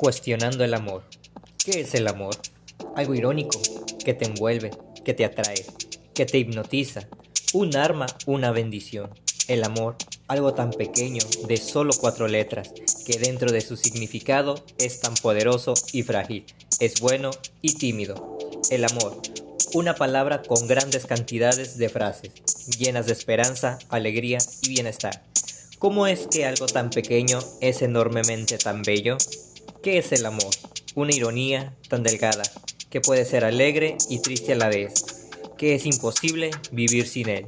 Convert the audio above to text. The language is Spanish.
Cuestionando el amor. ¿Qué es el amor? Algo irónico, que te envuelve, que te atrae, que te hipnotiza. Un arma, una bendición. El amor, algo tan pequeño, de solo cuatro letras, que dentro de su significado es tan poderoso y frágil. Es bueno y tímido. El amor, una palabra con grandes cantidades de frases, llenas de esperanza, alegría y bienestar. ¿Cómo es que algo tan pequeño es enormemente tan bello? ¿Qué es el amor? Una ironía tan delgada, que puede ser alegre y triste a la vez, que es imposible vivir sin él.